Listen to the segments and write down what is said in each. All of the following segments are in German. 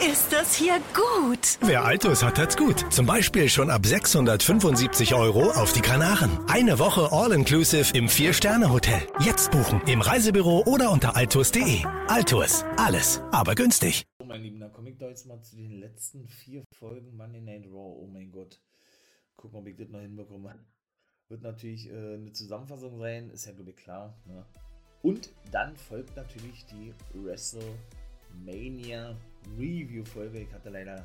ist das hier gut. Wer Altus hat, hat's gut. Zum Beispiel schon ab 675 Euro auf die Kanaren. Eine Woche All-Inclusive im Vier-Sterne-Hotel. Jetzt buchen im Reisebüro oder unter altus.de. Altus, alles, aber günstig. So, mein Lieben, dann komme ich da jetzt mal zu den letzten vier Folgen Monday Night Raw. Oh mein Gott. Gucken, ob ich das noch hinbekomme. Wird natürlich äh, eine Zusammenfassung sein, ist ja, glaube ich, klar. Ne? Und dann folgt natürlich die WrestleMania Review-Folge. Ich hatte leider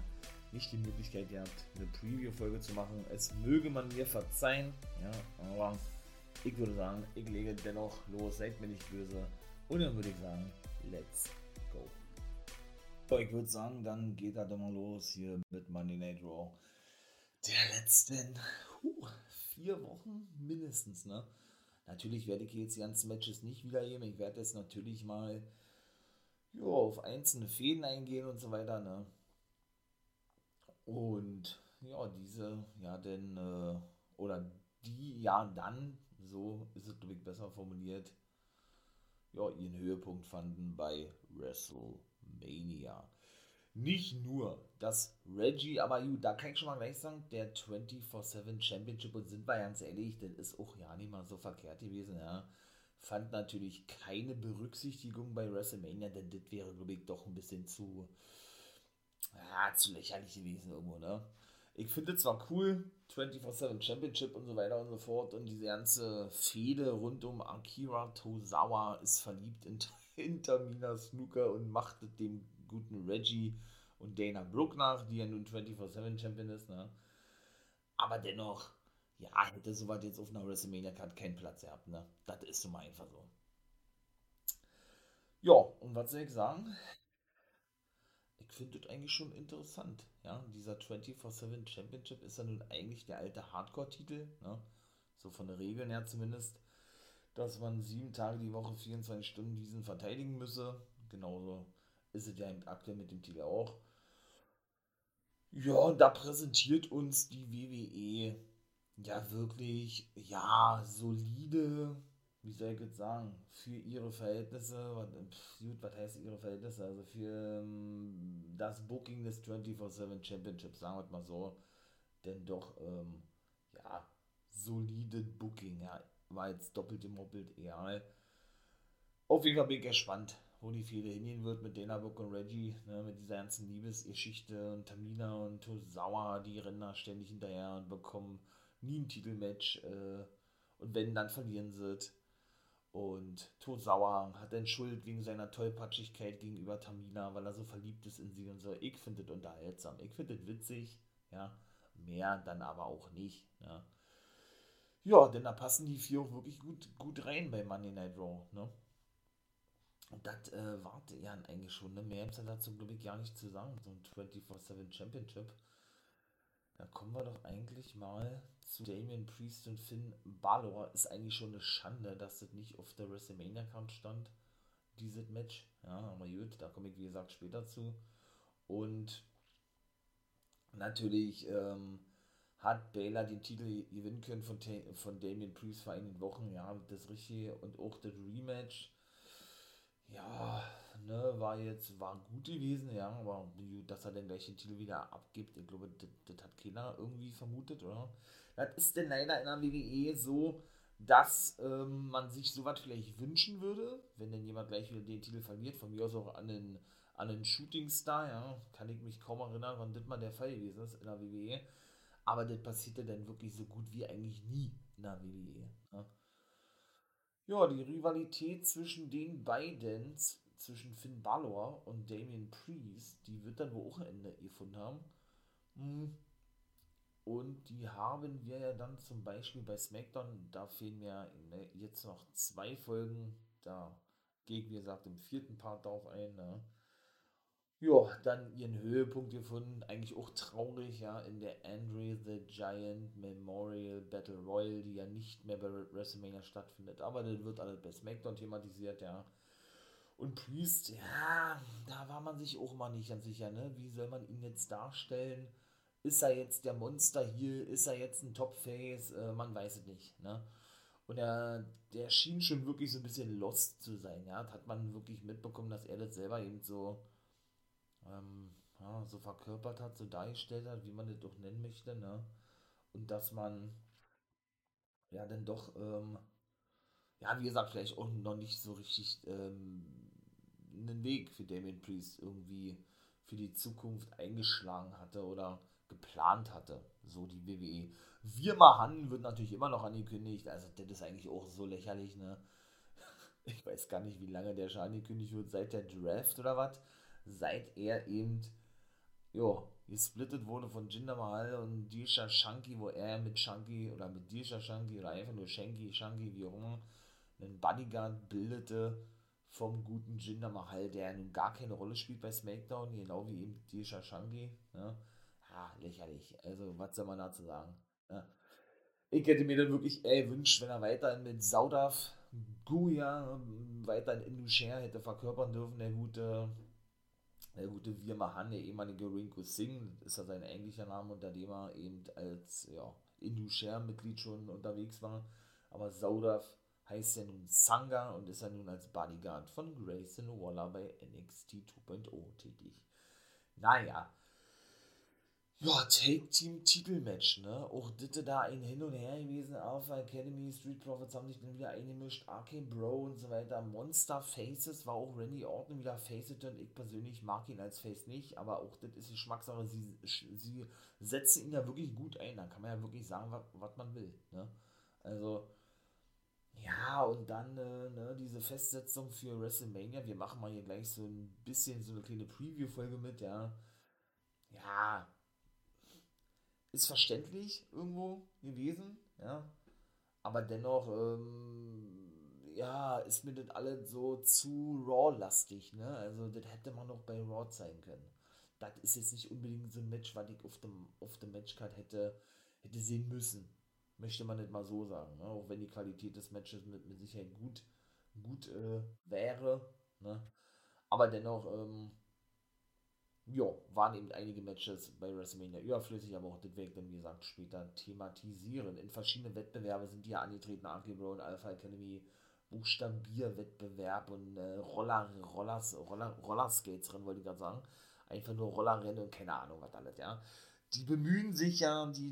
nicht die Möglichkeit gehabt, eine Preview-Folge zu machen. Es möge man mir verzeihen, ja, aber ich würde sagen, ich lege dennoch los, seid mir nicht böse. Und dann würde ich sagen, let's go. So, ich würde sagen, dann geht er doch mal los hier mit Monday Night Raw. Der letzten huh, vier Wochen mindestens, ne? Natürlich werde ich jetzt die ganzen Matches nicht wiedergeben. Ich werde jetzt natürlich mal jo, auf einzelne Fäden eingehen und so weiter. Ne? Und ja, diese, ja, denn, äh, oder die ja dann, so ist es, glaube ich, besser formuliert, ja, ihren Höhepunkt fanden bei WrestleMania. Nicht nur dass Reggie, aber gut, da kann ich schon mal gleich sagen, der 24-7 Championship, und sind wir ganz ehrlich, das ist auch ja nicht mal so verkehrt gewesen, ja. Fand natürlich keine Berücksichtigung bei WrestleMania, denn das wäre, glaube ich, doch ein bisschen zu, ja, zu lächerlich gewesen irgendwo, ne? Ich finde zwar cool, 24-7 Championship und so weiter und so fort, und diese ganze Fehde rund um Akira Tozawa ist verliebt in, in Tamina Snooker und macht dem guten Reggie und Dana Brooke nach, die ja nun 24-7 Champion ist, ne? Aber dennoch, ja, hätte sowas jetzt auf einer WrestleMania-Card keinen Platz gehabt, ne? Das ist so mal einfach so. Ja, und was soll ich sagen? Ich finde das eigentlich schon interessant, ja? Dieser 24-7 Championship ist ja nun eigentlich der alte Hardcore-Titel, ne? So von der Regeln her zumindest, dass man sieben Tage die Woche, 24 Stunden diesen verteidigen müsse. Genauso ist es ja aktuell mit dem Titel auch. Ja, und da präsentiert uns die WWE ja wirklich, ja, solide, wie soll ich jetzt sagen, für ihre Verhältnisse, pf, gut, was heißt ihre Verhältnisse, also für ähm, das Booking des 24-7 Championships, sagen wir mal so, denn doch, ähm, ja, solide Booking, ja, war jetzt doppelt im Moppelt egal. Auf jeden Fall bin ich gespannt, wo die Fehde hingehen wird mit Dana Book und Reggie, ne, mit dieser ganzen Liebesgeschichte und Tamina und Tosawa, die rennen da ständig hinterher und bekommen nie ein Titelmatch äh, und wenn, dann verlieren sie Und Tosawa hat dann Schuld wegen seiner Tollpatschigkeit gegenüber Tamina, weil er so verliebt ist in sie und so. Ich finde das unterhaltsam, ich finde das witzig, ja, mehr dann aber auch nicht, ja. Ja, denn da passen die vier auch wirklich gut, gut rein bei Monday Night Raw, ne? Und das äh, warte ja eigentlich schon. Ne? Mehr ist dazu, glaube ich, gar nicht zu sagen. So ein 24-7 Championship. Da kommen wir doch eigentlich mal zu Damien Priest und Finn Balor. Ist eigentlich schon eine Schande, dass das nicht auf der WrestleMania-Card stand, dieses Match. Ja, aber gut, da komme ich, wie gesagt, später zu. Und natürlich ähm, hat Baylor den Titel gewinnen können von, von Damien Priest vor einigen Wochen. Ja, das Richtige und auch das Rematch ja, ne, war jetzt, war gut gewesen, ja, aber dass er den Titel wieder abgibt, ich glaube, das, hat keiner irgendwie vermutet, oder? Das ist denn leider in der WWE so, dass ähm, man sich sowas vielleicht wünschen würde, wenn denn jemand gleich wieder den Titel verliert, von mir aus auch an den, an den Shootingstar, ja, kann ich mich kaum erinnern, wann das mal der Fall gewesen ist in der WWE, aber das passierte dann wirklich so gut wie eigentlich nie in der WWE, ja. Ja, die Rivalität zwischen den beiden, zwischen Finn Balor und Damien Priest, die wird dann wohl auch ein Ende gefunden haben. Hm. Und die haben wir ja dann zum Beispiel bei SmackDown, da fehlen mir ne, jetzt noch zwei Folgen, da gehe ich wie gesagt im vierten Part darauf ein. Ne? ja, dann ihren Höhepunkt gefunden. Eigentlich auch traurig, ja, in der Andre the Giant Memorial Battle Royal, die ja nicht mehr bei WrestleMania stattfindet. Aber das wird alles bei SmackDown thematisiert, ja. Und Priest, ja, da war man sich auch mal nicht ganz sicher, ne? Wie soll man ihn jetzt darstellen? Ist er jetzt der Monster hier? Ist er jetzt ein Top-Face? Äh, man weiß es nicht, ne? Und er, der schien schon wirklich so ein bisschen lost zu sein, ja. Hat man wirklich mitbekommen, dass er das selber eben so ähm, ja, so verkörpert hat, so dargestellt hat, wie man das doch nennen möchte, ne? Und dass man ja dann doch, ähm, ja, wie gesagt, vielleicht auch noch nicht so richtig ähm, einen Weg für Damien Priest irgendwie für die Zukunft eingeschlagen hatte oder geplant hatte, so die WWE. Wir machen wird natürlich immer noch angekündigt, also das ist eigentlich auch so lächerlich, ne? Ich weiß gar nicht, wie lange der schon angekündigt wird, seit der Draft oder was, seit er eben, ja, gesplittet wurde von Jinder Mahal und Disha Shanky, wo er mit Shanky oder mit Disha Shanky oder einfach nur Shanky, Shanky, wie auch immer, einen Bodyguard bildete vom guten Jinder Mahal, der nun gar keine Rolle spielt bei SmackDown, genau wie eben Disha Shanky, ne? Ah, lächerlich. Also, was soll man dazu sagen? Ja. Ich hätte mir dann wirklich ey, wünscht, wenn er weiterhin mit Saudaf, Guya, weiterhin Indusher hätte verkörpern dürfen, der gute, der gute Virmahan, der ehemalige Rinko Singh, ist ja sein eigentlicher Name, unter dem er eben als ja, Indusher-Mitglied schon unterwegs war. Aber Saudaf heißt ja nun Sangha und ist ja nun als Bodyguard von Grayson Waller bei NXT 2.0 tätig. Naja, ja, Take-Team-Titelmatch, ne? Auch Ditte da ein Hin und Her gewesen. Alpha Academy, Street Profits haben sich dann wieder eingemischt. Arcane Bro und so weiter. Monster Faces war auch Randy Orton wieder Face und ich persönlich mag ihn als Face nicht, aber auch das ist die Geschmackssache. Sie, sie setzen ihn ja wirklich gut ein. Da kann man ja wirklich sagen, was man will, ne? Also, ja, und dann äh, ne, diese Festsetzung für WrestleMania. Wir machen mal hier gleich so ein bisschen so eine kleine Preview-Folge mit, ja. Ja, ist verständlich irgendwo gewesen, ja. Aber dennoch, ähm, ja, ist mir das alles so zu Raw-lastig, ne? Also, das hätte man noch bei Raw zeigen können. Das ist jetzt nicht unbedingt so ein Match, was ich auf dem, auf dem Matchcard hätte, hätte sehen müssen. Möchte man nicht mal so sagen, ne? Auch wenn die Qualität des Matches mit, mit Sicherheit gut, gut äh, wäre, ne? Aber dennoch, ähm, ja, waren eben einige Matches bei WrestleMania überflüssig, aber auch das werde dann, wie gesagt, später thematisieren. In verschiedenen Wettbewerben sind die ja angetreten, Arky Road, Alpha Academy, Buchstabierwettbewerb und äh, Roller, Rollers, Roller, Rollerskates rennen, wollte ich gerade sagen. Einfach nur Rollerrennen und keine Ahnung, was alles, ja. Die bemühen sich ja, die,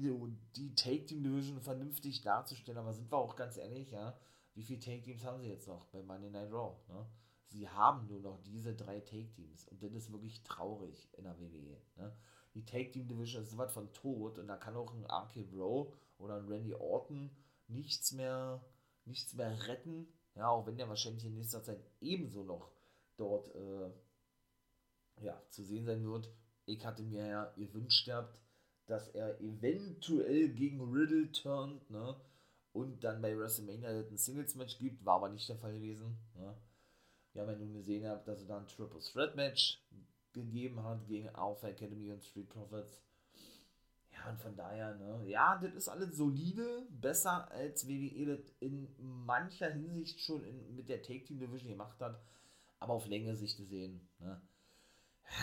die Take-Team-Division vernünftig darzustellen, aber sind wir auch ganz ehrlich, ja, wie viele Take-Teams haben sie jetzt noch bei Monday Night Raw, ne? sie haben nur noch diese drei Take-Teams. Und das ist wirklich traurig in der WWE. Ne? Die Take-Team-Division ist so was von tot und da kann auch ein RK Bro oder ein Randy Orton nichts mehr, nichts mehr retten. Ja, auch wenn der wahrscheinlich in nächster Zeit ebenso noch dort äh, ja, zu sehen sein wird. Ich hatte mir ja gewünscht gehabt, dass er eventuell gegen Riddle turnt, ne? Und dann bei WrestleMania ein Singles-Match gibt, war aber nicht der Fall gewesen. Ne? Wir haben ja gesehen, dass es da ein Triple Threat Match gegeben hat gegen Alpha Academy und Street Profits. Ja, und von daher, ne, ja, das ist alles solide, besser als WWE das in mancher Hinsicht schon in, mit der Take Team Division gemacht hat, aber auf längere Sicht gesehen, ne,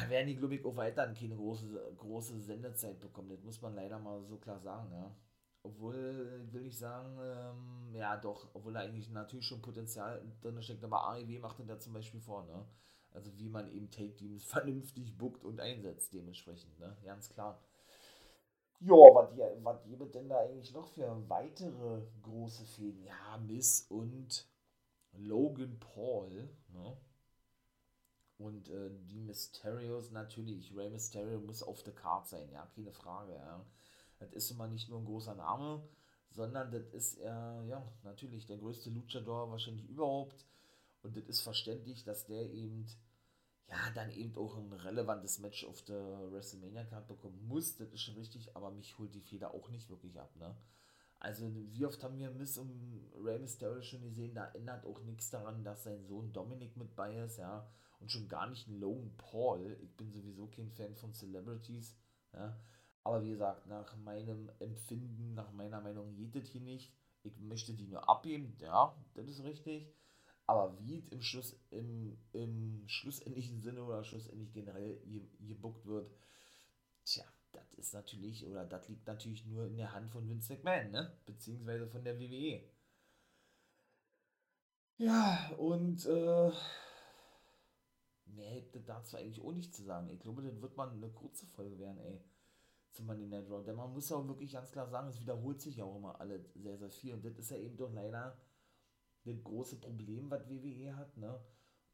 werden die, glaube ich, auch weiterhin keine große, große Sendezeit bekommen. Das muss man leider mal so klar sagen, ja. Obwohl, will ich sagen, ähm, ja doch, obwohl da eigentlich natürlich schon Potenzial drin steckt, aber AEW macht da zum Beispiel vor, ne? Also wie man eben Take-Teams vernünftig bookt und einsetzt, dementsprechend, ne? Ganz klar. Ja, was, was gibt denn da eigentlich noch für weitere große Fäden? Ja, Miss und Logan Paul, ne? Und äh, die Mysterios natürlich. Rey Mysterio muss auf der Card sein, ja, keine Frage, ja. Das ist immer nicht nur ein großer Name, sondern das ist äh, ja natürlich der größte Luchador wahrscheinlich überhaupt. Und das ist verständlich, dass der eben ja dann eben auch ein relevantes Match auf der WrestleMania Card bekommen muss. Das ist schon richtig, aber mich holt die Feder auch nicht wirklich ab, ne? Also, wie oft haben wir Miss und Rey Mysterio schon gesehen, da ändert auch nichts daran, dass sein Sohn Dominic mit bei ist, ja, und schon gar nicht ein Logan Paul. Ich bin sowieso kein Fan von Celebrities, ja. Aber wie gesagt, nach meinem Empfinden, nach meiner Meinung geht das hier nicht. Ich möchte die nur abgeben, ja, das ist richtig. Aber wie es im, Schluss, im, im schlussendlichen Sinne oder schlussendlich generell gebuckt wird, tja, das ist natürlich, oder das liegt natürlich nur in der Hand von Vince McMahon, ne? Beziehungsweise von der WWE. Ja, und äh, mehr hätte dazu eigentlich auch nicht zu sagen. Ich glaube, das wird mal eine kurze Folge werden, ey. Zum Monday Night Raw. Denn man muss ja auch wirklich ganz klar sagen, es wiederholt sich ja auch immer alle sehr, sehr viel. Und das ist ja eben doch leider das große Problem, was WWE hat, ne?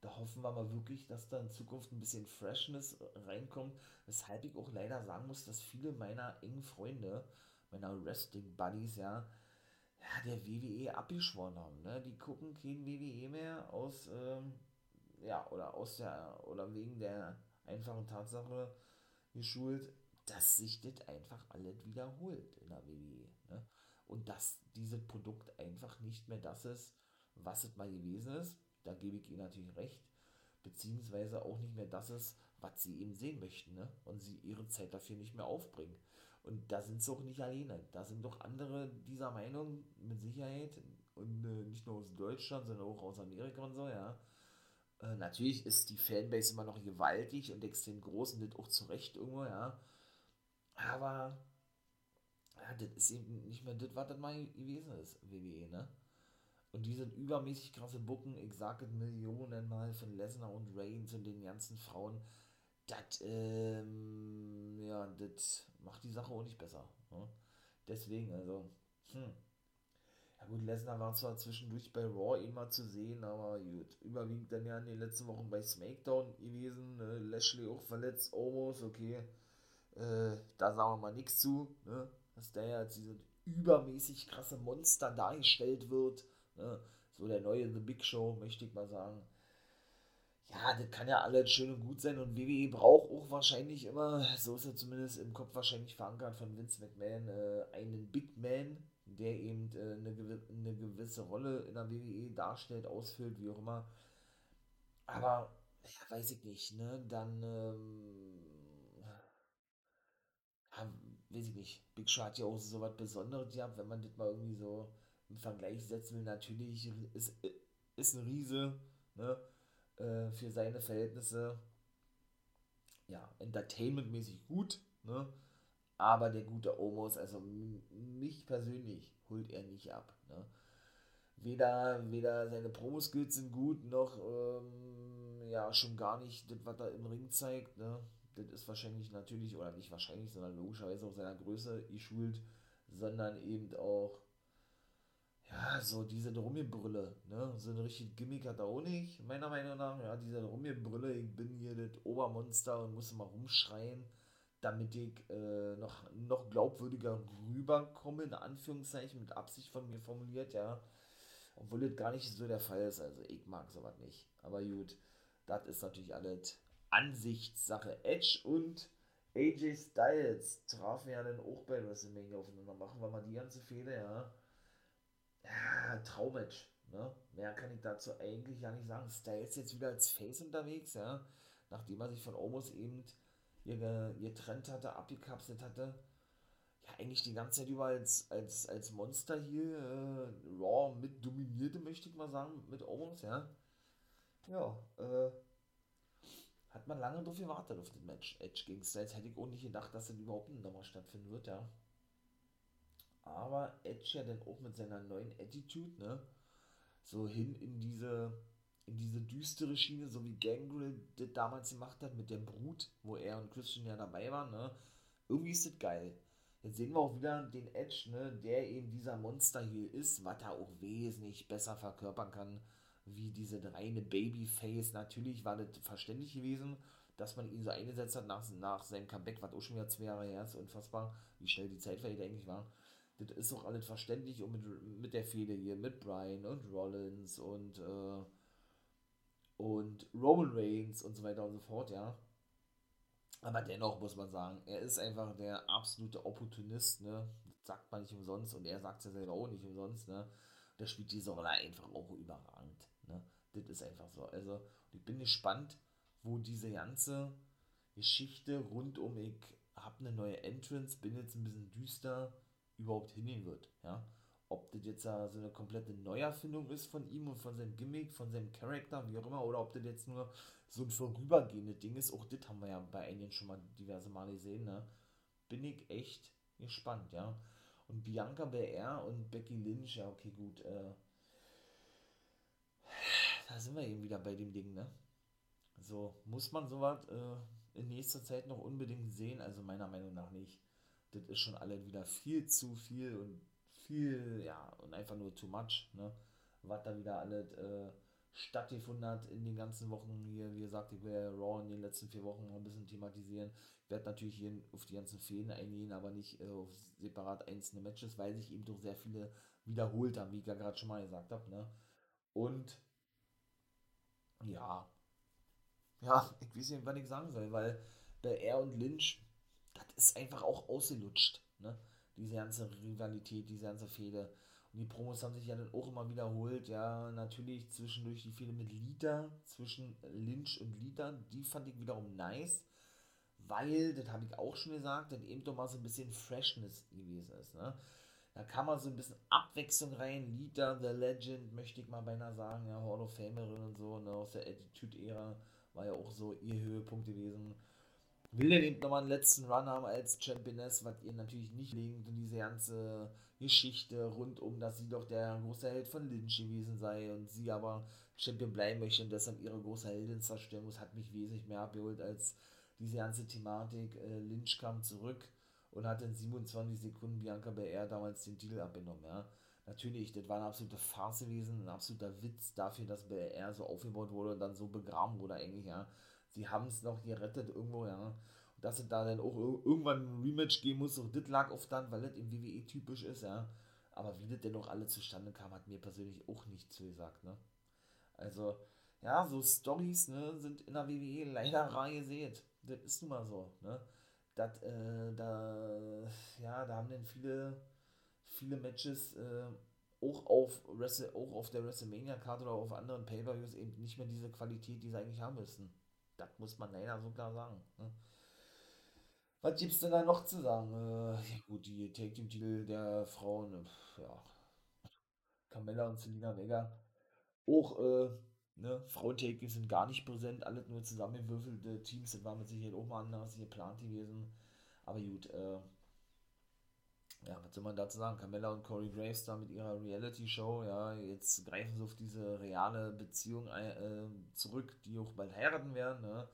Da hoffen wir mal wirklich, dass da in Zukunft ein bisschen Freshness reinkommt. Weshalb ich auch leider sagen muss, dass viele meiner engen Freunde, meiner Wrestling-Buddies, ja, ja, der WWE abgeschworen haben. Ne? Die gucken kein WWE mehr aus, ähm, ja, oder aus der, oder wegen der einfachen Tatsache geschult, dass sich das einfach alles wiederholt in der WWE. Ne? Und dass dieses Produkt einfach nicht mehr das ist, was es mal gewesen ist. Da gebe ich Ihnen natürlich recht. Beziehungsweise auch nicht mehr das ist, was Sie eben sehen möchten. Ne? Und Sie Ihre Zeit dafür nicht mehr aufbringen. Und da sind sie auch nicht alleine. Da sind doch andere dieser Meinung, mit Sicherheit. Und äh, nicht nur aus Deutschland, sondern auch aus Amerika und so, ja. Äh, natürlich ist die Fanbase immer noch gewaltig und extrem groß und das auch zu Recht irgendwo, ja. Aber ja, das ist eben nicht mehr das, was das mal gewesen ist, WWE, ne? Und diese übermäßig krasse Bucken, ich sage Millionen mal von Lesnar und Reigns und den ganzen Frauen, das, ähm, ja, das macht die Sache auch nicht besser. Ne? Deswegen, also, hm. Gut, Lesnar war zwar zwischendurch bei Raw immer zu sehen, aber gut, überwiegend dann ja in den letzten Wochen bei SmackDown gewesen, ne? Lashley auch verletzt, almost, okay, äh, da sagen wir mal nichts zu, ne? dass der ja als dieses übermäßig krasse Monster dargestellt wird, ne? so der neue The Big Show, möchte ich mal sagen ja, das kann ja alles schön und gut sein und WWE braucht auch wahrscheinlich immer, so ist er zumindest im Kopf wahrscheinlich verankert von Vince McMahon, äh, einen Big Man, der eben äh, eine, gew eine gewisse Rolle in der WWE darstellt, ausfüllt, wie auch immer. Aber, ja, weiß ich nicht, ne, dann, ähm, ja, weiß ich nicht, Big Show hat ja auch so was Besonderes gehabt, wenn man das mal irgendwie so im Vergleich setzen will, natürlich ist, ist ein Riese, ne, äh, für seine Verhältnisse ja, entertainmentmäßig gut, ne? Aber der gute Omos, also mich persönlich holt er nicht ab. Ne? Weder, weder seine Promo-Skills sind gut, noch ähm, ja, schon gar nicht das, was er im Ring zeigt. Ne? Das ist wahrscheinlich natürlich, oder nicht wahrscheinlich, sondern logischerweise auch seiner Größe geschult, sondern eben auch ja, so diese Rummelbrille, ne? So ein richtig Gimmick hat er auch nicht, meiner Meinung nach. Ja, diese Rummelbrille, ich bin hier das Obermonster und muss mal rumschreien, damit ich äh, noch, noch glaubwürdiger rüberkomme, in Anführungszeichen, mit Absicht von mir formuliert, ja. Obwohl das gar nicht so der Fall ist, also ich mag sowas nicht. Aber gut, das ist natürlich alles Ansichtssache. Edge und AJ Styles trafen ja dann auch bei WrestleMania aufeinander. Machen wir mal die ganze Fehler, ja ja, Traummatch. Ne? Mehr kann ich dazu eigentlich gar nicht sagen. Styles jetzt wieder als Face unterwegs, ja. Nachdem er sich von Omos eben getrennt hatte, abgekapselt hatte. Ja, eigentlich die ganze Zeit über als, als, als Monster hier äh, Raw mit dominierte, möchte ich mal sagen, mit Omos, ja. Ja, äh, hat man lange drauf gewartet auf das Match. Edge gegen Styles hätte ich auch nicht gedacht, dass das überhaupt nochmal stattfinden wird, ja aber Edge ja dann auch mit seiner neuen Attitude, ne, so hin in diese, in diese düstere Schiene, so wie Gangrel das damals gemacht hat mit der Brut, wo er und Christian ja dabei waren, ne, irgendwie ist das geil. Jetzt sehen wir auch wieder den Edge, ne, der eben dieser Monster hier ist, was er auch wesentlich besser verkörpern kann, wie diese reine Babyface. Natürlich war das verständlich gewesen, dass man ihn so eingesetzt hat nach, nach seinem Comeback, was auch schon wieder zwei Jahre her ist, unfassbar, wie schnell die Zeit vergeht eigentlich war das ist auch alles verständlich und mit, mit der Fehde hier, mit Brian und Rollins und, äh, und Roman Reigns und so weiter und so fort, ja. Aber dennoch muss man sagen, er ist einfach der absolute Opportunist, ne? Das sagt man nicht umsonst und er sagt es ja selber auch nicht umsonst, ne? Der spielt diese Rolle einfach auch überragend, ne? Das ist einfach so. Also, ich bin gespannt, wo diese ganze Geschichte rund um ich habe eine neue Entrance, bin jetzt ein bisschen düster, überhaupt hingehen wird. Ja? Ob das jetzt so eine komplette Neuerfindung ist von ihm und von seinem Gimmick, von seinem Charakter, wie auch immer, oder ob das jetzt nur so ein vorübergehendes Ding ist. Auch das haben wir ja bei einigen schon mal diverse Male gesehen. Ne? Bin ich echt gespannt, ja. Und Bianca Belair und Becky Lynch, ja, okay, gut. Äh, da sind wir eben wieder bei dem Ding, ne? So, muss man sowas äh, in nächster Zeit noch unbedingt sehen? Also meiner Meinung nach nicht. Das ist schon alles wieder viel zu viel und viel, ja, und einfach nur too much, ne? Was da wieder alles äh, stattgefunden hat in den ganzen Wochen hier. Wie gesagt, ich werde Raw in den letzten vier Wochen noch ein bisschen thematisieren. Ich werde natürlich hier auf die ganzen Fäden eingehen, aber nicht äh, auf separat einzelne Matches, weil sich eben doch sehr viele wiederholt haben, wie ich ja gerade schon mal gesagt habe. Ne? Und ja, ja, ich weiß nicht, was ich sagen soll, weil bei er und Lynch, das ist einfach auch ausgelutscht. Ne? Diese ganze Rivalität, diese ganze Fehde. Und die Promos haben sich ja dann auch immer wiederholt. Ja, natürlich zwischendurch die Fehde mit Lita, zwischen Lynch und Lita, die fand ich wiederum nice, weil, das habe ich auch schon gesagt, dann eben doch mal so ein bisschen Freshness gewesen ist. Ne? Da kam mal so ein bisschen Abwechslung rein. Lita, The Legend, möchte ich mal beinahe sagen, ja, Hall of Famerin und so, ne, aus der Attitude-Ära war ja auch so ihr Höhepunkt gewesen. Will denn eben nochmal einen letzten Run haben als Championess, was ihr natürlich nicht linkt und diese ganze Geschichte rund um, dass sie doch der große Held von Lynch gewesen sei und sie aber Champion bleiben möchte und deshalb ihre große Heldin zerstören muss, hat mich wesentlich mehr abgeholt als diese ganze Thematik. Äh, Lynch kam zurück und hat in 27 Sekunden Bianca Belair damals den Titel abgenommen, ja. Natürlich, das war eine absolute Farce gewesen, ein absoluter Witz dafür, dass BR so aufgebaut wurde und dann so begraben wurde eigentlich, ja. Sie haben es noch gerettet irgendwo, ja. Und dass es da dann auch irgendwann ein Rematch geben muss, auch das lag oft dann, weil das im WWE typisch ist, ja. Aber wie das denn noch alle zustande kam, hat mir persönlich auch nicht zugesagt, ne. Also, ja, so Stories, ne, sind in der WWE leider rar gesät. Das ist nun mal so, ne. Das, äh, da, ja, da haben dann viele viele Matches äh, auch, auf Wrestle, auch auf der WrestleMania-Karte oder auf anderen Pay-Per-Views eben nicht mehr diese Qualität, die sie eigentlich haben müssen. Das muss man leider so sagen. Ne? Was es denn da noch zu sagen? Äh, ja gut, die Take-Team-Titel der Frauen, äh, ja, Carmella und Selina Vega. Auch, äh, ne, Frauen-Take sind gar nicht präsent, alles nur zusammengewürfelte Teams, das war mit Sicherheit auch mal anders geplant gewesen. Aber gut, äh, ja, was soll man dazu sagen? Camilla und Corey Graves da mit ihrer Reality-Show, ja, jetzt greifen sie auf diese reale Beziehung äh, zurück, die auch bald heiraten werden, ne?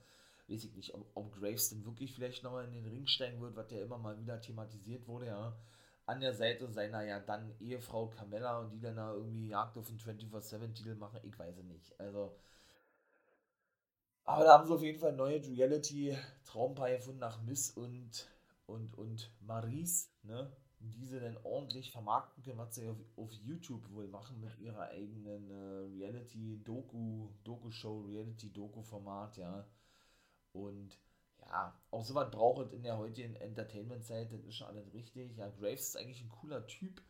Weiß ich nicht, ob, ob Graves denn wirklich vielleicht nochmal in den Ring steigen wird, was ja immer mal wieder thematisiert wurde, ja. An der Seite seiner ja dann Ehefrau Camilla und die dann da irgendwie Jagd auf den 24-7-Titel machen, ich weiß es nicht. Also, aber da haben sie auf jeden Fall neue Reality-Traumpaar gefunden nach Miss und, und, und Maries, ne? Diese dann ordentlich vermarkten können, was sie auf, auf YouTube wohl machen mit ihrer eigenen äh, Reality-Doku, Doku-Show, Reality-Doku-Format, ja. Und ja, auch sowas braucht es in der heutigen Entertainment-Zeit, das ist schon alles richtig. Ja, Graves ist eigentlich ein cooler Typ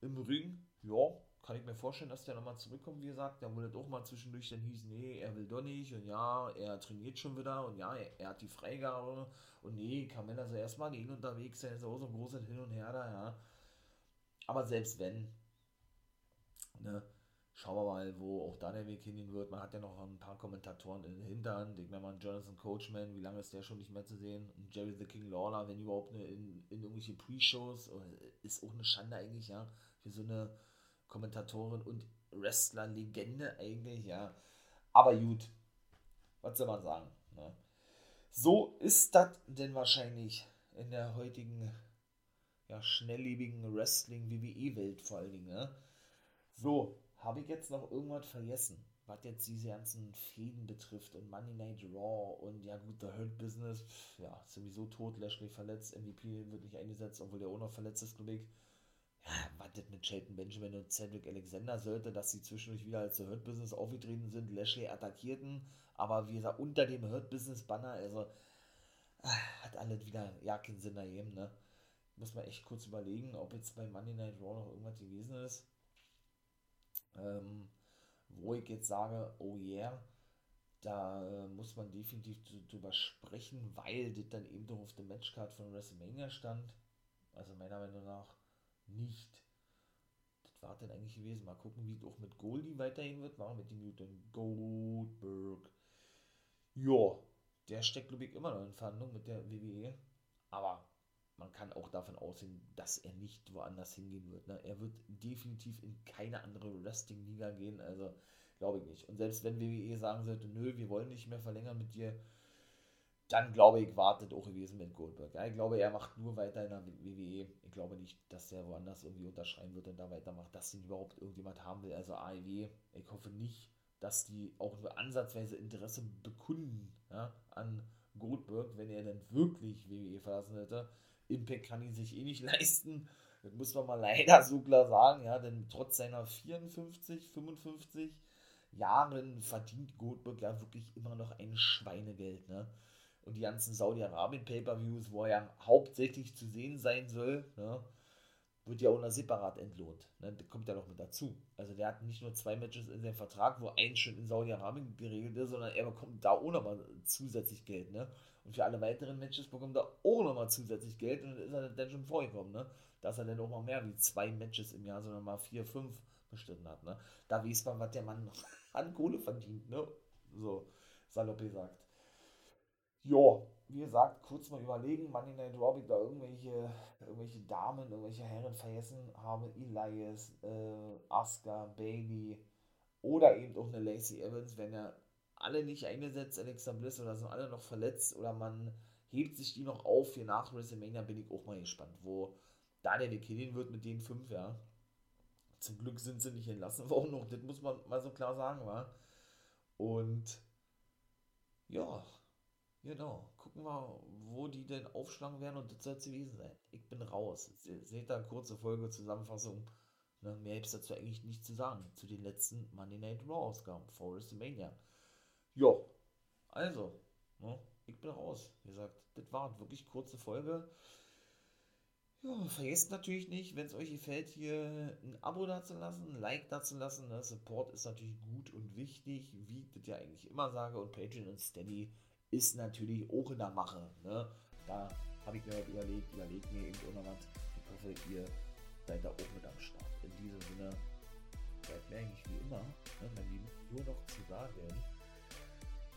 im Ring, ja, kann ich mir vorstellen, dass der nochmal zurückkommt, wie gesagt. Der wurde doch mal zwischendurch dann hieß, nee, er will doch nicht und ja, er trainiert schon wieder und ja, er, er hat die Freigabe und nee, Carmella soll erstmal gehen unterwegs sein, ist auch so ein großes Hin und Her da, ja. Aber selbst wenn, ne, schauen wir mal, wo auch da der Weg hingehen wird. Man hat ja noch ein paar Kommentatoren in der Hinterhand. Ich meine mal, Jonathan Coachman, wie lange ist der schon nicht mehr zu sehen? Und Jerry the King Lawler, wenn überhaupt in, in irgendwelche Pre-Shows, ist auch eine Schande eigentlich, ja, für so eine Kommentatorin und Wrestler-Legende eigentlich, ja. Aber gut, was soll man sagen? Ne? So ist das denn wahrscheinlich in der heutigen, ja, schnelllebigen Wrestling-WWE-Welt vor allen Dingen. Ne? So, habe ich jetzt noch irgendwas vergessen, was jetzt diese ganzen Fäden betrifft und Money Night Raw und ja gut, der Hurt Business, pff, ja, sowieso tot, Lashley verletzt, MVP wird nicht eingesetzt, obwohl der auch noch verletzt ist, glaube ich was das mit Shelton Benjamin und Cedric Alexander sollte, dass sie zwischendurch wieder als Hurt Business aufgetreten sind, Lashley attackierten, aber wie gesagt, unter dem Hurt Business Banner, also ah, hat alles wieder ja keinen Sinn ergeben, ne? Muss man echt kurz überlegen, ob jetzt bei Monday Night Raw noch irgendwas gewesen ist. Ähm, wo ich jetzt sage, oh yeah, da äh, muss man definitiv drüber sprechen, weil das dann eben doch auf der Matchcard von WrestleMania stand. Also meiner Meinung nach nicht. Das war denn eigentlich gewesen. Mal gucken, wie es auch mit Goldie weiterhin wird. War mit dem Newton Goldberg. Ja, der steckt, glaube ich, immer noch in Verhandlung mit der WWE. Aber man kann auch davon ausgehen, dass er nicht woanders hingehen wird. Ne? Er wird definitiv in keine andere Wrestling-Liga gehen. Also Glaube ich nicht. Und selbst wenn WWE sagen sollte, nö, wir wollen nicht mehr verlängern mit dir, dann glaube ich, wartet auch gewesen mit Goldberg. Ja, ich glaube, er macht nur weiter in der WWE. Ich glaube nicht, dass er woanders irgendwie unterschreiben wird und da weitermacht, dass ihn überhaupt irgendjemand haben will. Also AEW, ich hoffe nicht, dass die auch nur ansatzweise Interesse bekunden ja, an Goldberg, wenn er denn wirklich WWE verlassen hätte. Impact kann ihn sich eh nicht leisten. Das muss man mal leider so klar sagen, ja, denn trotz seiner 54, 55 Jahren verdient Goldberg ja wirklich immer noch ein Schweinegeld, ne? Und die ganzen Saudi-Arabien-Pay-Per-Views, wo er ja hauptsächlich zu sehen sein soll, ne? wird ja auch noch separat entlohnt. Ne? Kommt ja noch mit dazu. Also der hat nicht nur zwei Matches in seinem Vertrag, wo eins schon in Saudi-Arabien geregelt ist, sondern er bekommt da auch nochmal zusätzlich Geld. Ne? Und für alle weiteren Matches bekommt er auch nochmal zusätzlich Geld und ist er dann schon vorgekommen. Ne? Dass er dann auch mal mehr wie zwei Matches im Jahr, sondern mal vier, fünf bestritten hat. Ne? Da weiß man, was der Mann an Kohle verdient. Ne? So, salopp gesagt. Ja, wie gesagt, kurz mal überlegen, Money Night Raw, da irgendwelche, irgendwelche Damen, irgendwelche Herren vergessen habe, Elias, äh, Asuka, Bailey oder eben auch eine Lacey Evans, wenn er alle nicht eingesetzt, Alexa Bliss oder sind alle noch verletzt oder man hebt sich die noch auf für nach WrestleMania, bin ich auch mal gespannt, wo da der Killian wird mit den fünf, ja. Zum Glück sind sie nicht entlassen worden, noch, das muss man mal so klar sagen, war. Und ja, Genau. Gucken wir, wo die denn aufschlagen werden und das soll es gewesen sein. Ich bin raus. Seht da kurze Folge, Zusammenfassung. Ne, mehr gibt es dazu eigentlich nicht zu sagen. Zu den letzten Monday Night Raw Ausgaben vor WrestleMania. Jo. Also, ne, ich bin raus. Wie gesagt, das war wirklich kurze Folge. Ja, vergesst natürlich nicht, wenn es euch gefällt, hier ein Abo dazulassen, ein Like dazulassen. Ne? Support ist natürlich gut und wichtig, wie ich das ja eigentlich immer sage. Und Patreon und Steady ist natürlich auch in der Mache. Ne? Da habe ich mir halt überlegt, überlegt mir auch noch was. Ich hoffe, ihr seid da auch mit am Start. In diesem Sinne, bleibt mir eigentlich wie immer, ne, mein Lieben, nur noch zu sagen.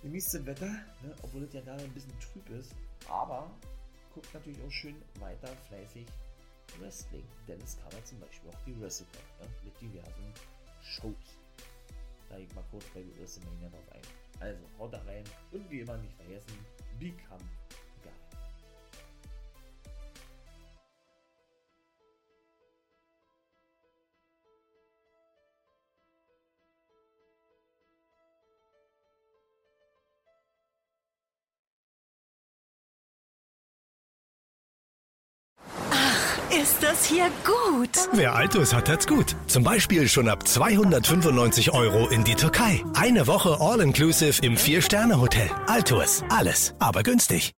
Genießt das Wetter, ne, obwohl es ja gerade ein bisschen trüb ist, aber guckt natürlich auch schön weiter fleißig Wrestling. Denn es kam ja zum Beispiel auch die Wrestle ne, mit diversen Shows. Da ich mal kurz bei WrestleMania drauf ein. Also haut da rein und wie immer nicht vergessen, become das hier gut? Wer Altus hat, hat's gut. Zum Beispiel schon ab 295 Euro in die Türkei. Eine Woche All-Inclusive im Vier-Sterne-Hotel. Altus. Alles, aber günstig.